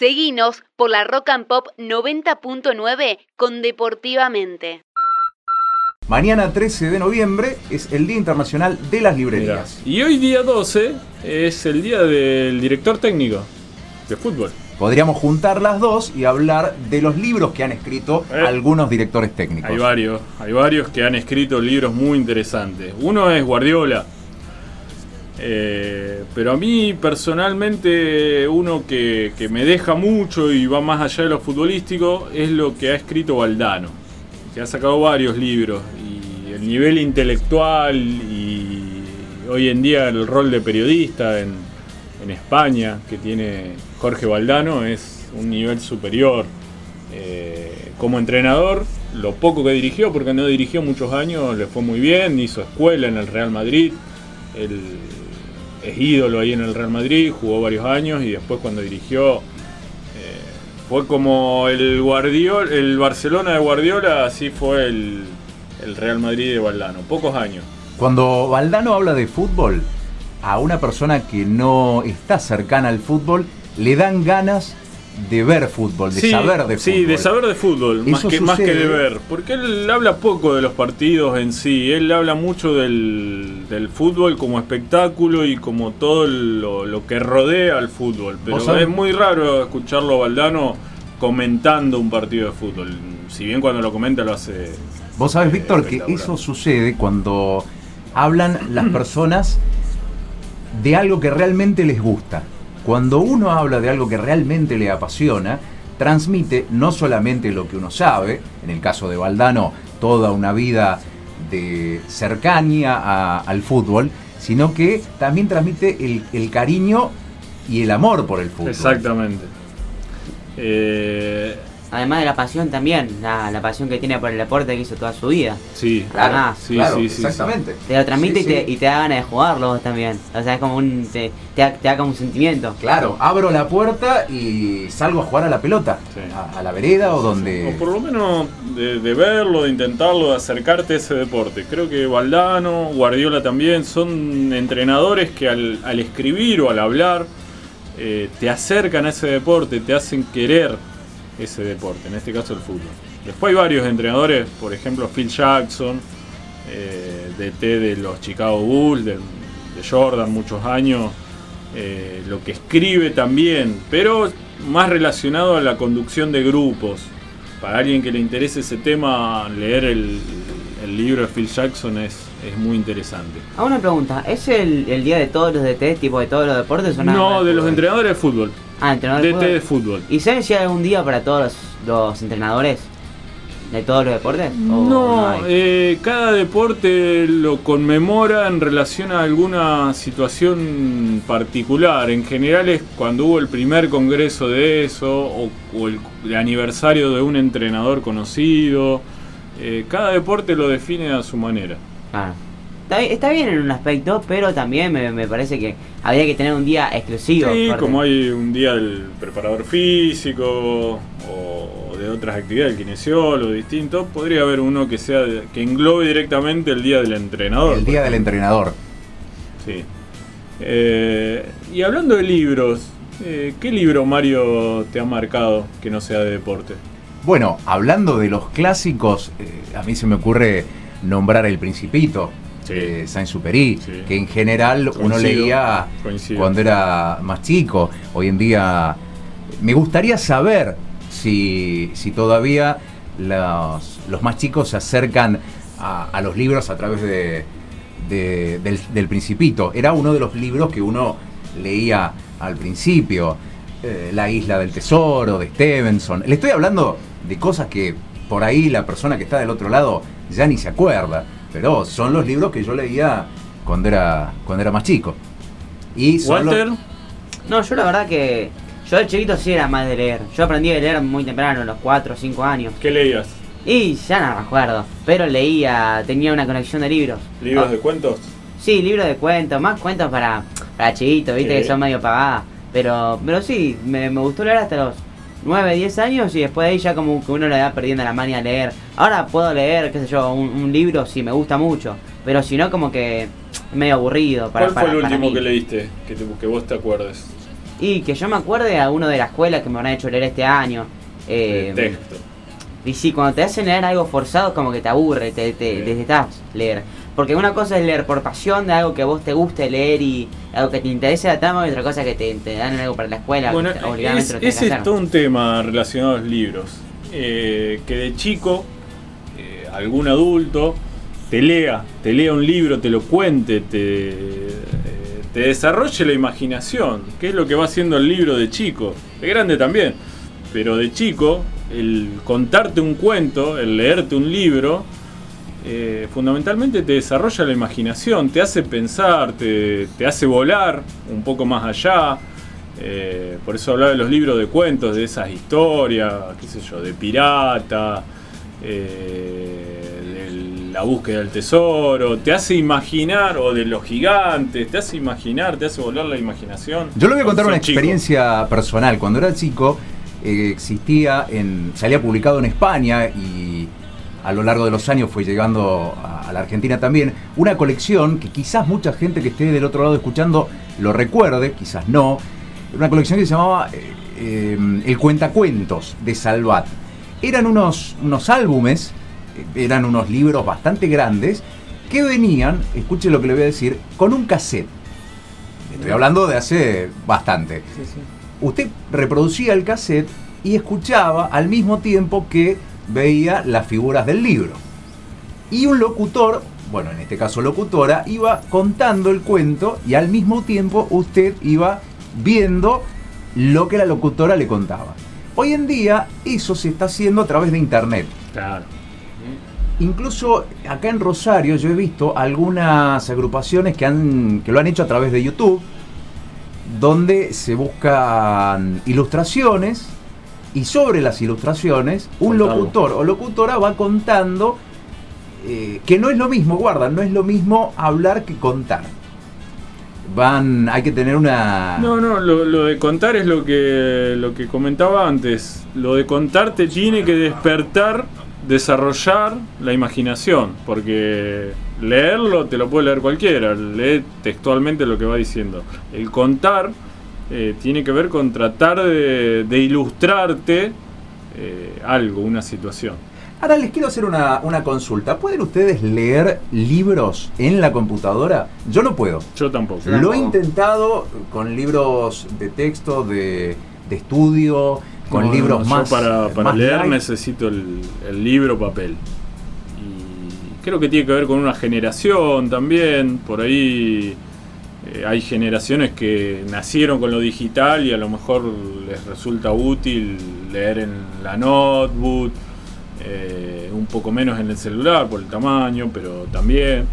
Seguinos por la Rock and Pop 90.9 con Deportivamente. Mañana 13 de noviembre es el Día Internacional de las Librerías. Y hoy día 12 es el día del director técnico de fútbol. Podríamos juntar las dos y hablar de los libros que han escrito Eh. algunos directores técnicos. Hay varios, hay varios que han escrito libros muy interesantes. Uno es Guardiola. Eh, pero a mí personalmente uno que, me deja mucho y va más allá de lo futbolístico es lo que ha escrito Valdano, que ha sacado varios libros y el nivel intelectual y hoy en día el rol de periodista en, España que tiene Jorge Valdano es un nivel superior. Eh, como entrenador, lo poco que dirigió, porque no dirigió muchos años, le fue muy bien, hizo escuela en el Real Madrid, es ídolo ahí en el Real Madrid, jugó varios años y después cuando dirigió eh, fue como el Guardiola, el Barcelona de Guardiola, así fue el, el Real Madrid de Valdano, pocos años. Cuando Valdano habla de fútbol, a una persona que no está cercana al fútbol, le dan ganas de ver fútbol, de Sí, saber de fútbol. Sí, de saber de fútbol, más que, más que de ver. Porque él habla poco de los partidos en sí, él habla mucho del, del fútbol como espectáculo y como todo lo, lo que rodea al fútbol. Pero es muy raro escucharlo a Valdano comentando un partido de fútbol. Si bien cuando lo comenta lo hace... Vos sabés, eh, Víctor, que eso sucede cuando hablan las personas de algo que realmente les gusta. Cuando uno habla de algo que realmente le apasiona, transmite no solamente lo que uno sabe, en el caso de Valdano, toda una vida de cercanía al fútbol, sino que también transmite el, el cariño y el amor por el fútbol. Exactamente. Eh, Además de la pasión también, la, la pasión que tiene por el deporte que hizo toda su vida. sí, Claro, sí, claro, sí, sí, exactamente. Te lo transmite Sí, y, te, y te da ganas de jugarlo también. O sea, es como un. te, te da, te da como un sentimiento. Claro, abro la puerta y salgo a jugar a la pelota, Sí. a, a la vereda o donde... O por lo menos de, de verlo, de intentarlo, de acercarte a ese deporte. Creo que Valdano, Guardiola también son entrenadores que al, al escribir o al hablar eh, te acercan a ese deporte, te hacen querer ese deporte, en este caso el fútbol. Después hay varios entrenadores, por ejemplo Phil Jackson, eh, DT de los Chicago Bulls, de, de Jordan muchos años, eh, lo que escribe también, pero más relacionado a la conducción de grupos. Para alguien que le interese ese tema, leer el, el libro de Phil Jackson es, es muy interesante. Hago una pregunta: ¿es el, el día de todos los DT, tipo de todos los deportes o nada No, de los entrenadores de fútbol. Ah, entrenador de DT fútbol. de fútbol. ¿Y si hay algún día para todos los, los entrenadores de todos los deportes? ¿O No, hay? eh, cada deporte lo conmemora en relación a alguna situación particular. En general es cuando hubo el primer congreso de eso o, o el, el aniversario de un entrenador conocido. Eh, cada deporte lo define a su manera. Claro. Está, bien- está bien en un aspecto, pero también me, me parece que habría que tener un día exclusivo. Sí, porque- como hay un día del preparador físico o de otras actividades, el kinesiólogo, distinto, podría haber uno que sea de- que englobe directamente el día del entrenador. El día del entrenador. Sí. Eh, y hablando de libros, eh, ¿qué libro Mario te ha marcado que no sea de deporte? Bueno, hablando de los clásicos, eh, a mí se me ocurre nombrar El Principito, Sí. de Saint-Supéry, Sí. que en general uno leía coincido. cuando era más chico. Hoy en día me gustaría saber si, si todavía los, los más chicos se acercan a, a los libros a través de, de- del, del Principito. Era uno de los libros que uno leía al principio. Eh, la isla del tesoro, de Stevenson. Le estoy hablando de cosas que por ahí la persona que está del otro lado ya ni se acuerda. Pero son los libros que yo leía cuando era, cuando era más chico. Y son los- Walter, No, yo la verdad que. Yo de chiquito sí era más de leer. Yo aprendí a leer muy temprano, a los 4 o 5 años. ¿qué leías? Y ya no me acuerdo. Pero leía, tenía una colección de libros. ¿Libros Ah, de cuentos? Sí, libros de cuentos, más cuentos para, para chiquitos, viste Sí. que son medio pagadas. Pero, pero sí, me, me gustó leer hasta los 9, 10 años y después de ahí ya como que uno le va perdiendo la mania a leer. Ahora puedo leer, qué sé yo, un, un libro si me gusta mucho. Pero si no, como que medio aburrido. Para, ¿Cuál fue para- el último que leíste que, te- que vos te acuerdes? Y que yo me acuerde a uno de la escuela que me habrán hecho leer este año. Eh, texto. y sí, cuando te hacen leer algo forzado, como que te aburre, te, te leer. Porque una cosa es leer por pasión de algo que a vos te guste leer y algo que te interese la trama, y otra cosa que te, te dan algo para la escuela. Bueno, es- ese es todo un tema relacionado a los libros. Eh, que de chico, eh, algún adulto te lea, te lea un libro, te lo cuente, te, eh, te desarrolle la imaginación, que es lo que va haciendo el libro de chico. De grande también, pero de chico, el contarte un cuento, el leerte un libro, eh, fundamentalmente te desarrolla la imaginación, te hace pensar, te, te hace volar un poco más allá. Eh, por eso hablaba de los libros de cuentos, de esas historias, qué sé yo, de pirata, eh, de la búsqueda del tesoro, te hace imaginar, o de los gigantes, te hace imaginar, te hace volar la imaginación. Yo le voy a contar una chico. experiencia personal. Cuando era chico, existía, en, salía publicado en España y a lo largo de los años fue llegando a, la Argentina también, una colección que quizás mucha gente que esté del otro lado escuchando lo recuerde, quizás no. Una colección que se llamaba eh, eh, El Cuentacuentos de Salvat. Eran unos, unos álbumes, eh, eran unos libros bastante grandes que venían, escuche lo que le voy a decir, con un cassette. Estoy hablando de hace bastante. Usted reproducía el cassette y escuchaba al mismo tiempo que veía las figuras del libro. Y un locutor, bueno, en este caso locutora, iba contando el cuento y al mismo tiempo usted iba viendo lo que la locutora le contaba. Hoy en día eso se está haciendo a través de internet. Claro. Incluso acá en Rosario yo he visto algunas agrupaciones que, han, que lo han hecho a través de YouTube, donde se buscan ilustraciones y sobre las ilustraciones un Contado. locutor o locutora va contando eh, que no es lo mismo, guarda, no es lo mismo hablar que contar. Van, hay que tener una... No, no, lo, lo de contar es lo que, lo que comentaba antes. Lo de contar te tiene que despertar, desarrollar la imaginación, porque leerlo te lo puede leer cualquiera, lee textualmente lo que va diciendo. El contar eh, tiene que ver con tratar de, de ilustrarte eh, algo, una situación. Ahora les quiero hacer una, una consulta. ¿Pueden ustedes leer libros en la computadora? Yo no puedo. Yo tampoco. Lo he intentado con libros de texto, de, de estudio, con No, libros no, yo más. para, para más leer light. necesito el, el libro papel. Y creo que tiene que ver con una generación también. Por ahí eh, hay generaciones que nacieron con lo digital y a lo mejor les resulta útil leer en la notebook. eh, un poco menos en el celular por el tamaño, pero también.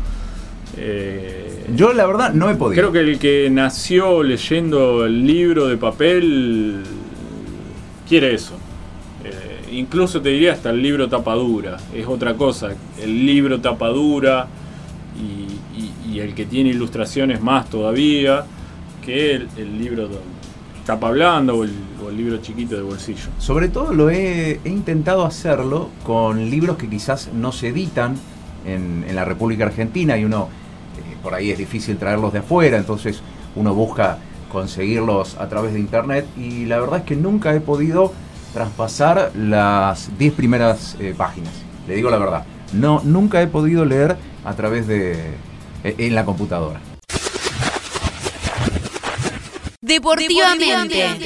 eh, Yo la verdad no he podido. Creo que el que nació leyendo el libro de papel quiere eso. Incluso te diría hasta el libro tapadura. Es otra cosa. El libro tapadura el que tiene ilustraciones más todavía que el, el libro de tapa blanda o el, libro chiquito de bolsillo. Sobre todo lo he, intentado hacerlo con libros que quizás no se editan en, la República Argentina y uno eh, por ahí es difícil traerlos de afuera, entonces uno busca conseguirlos a través de internet y la verdad es que nunca he podido traspasar las 10 primeras eh, páginas. Le digo la verdad, no nunca he podido leer a través de en la computadora. Deportivamente.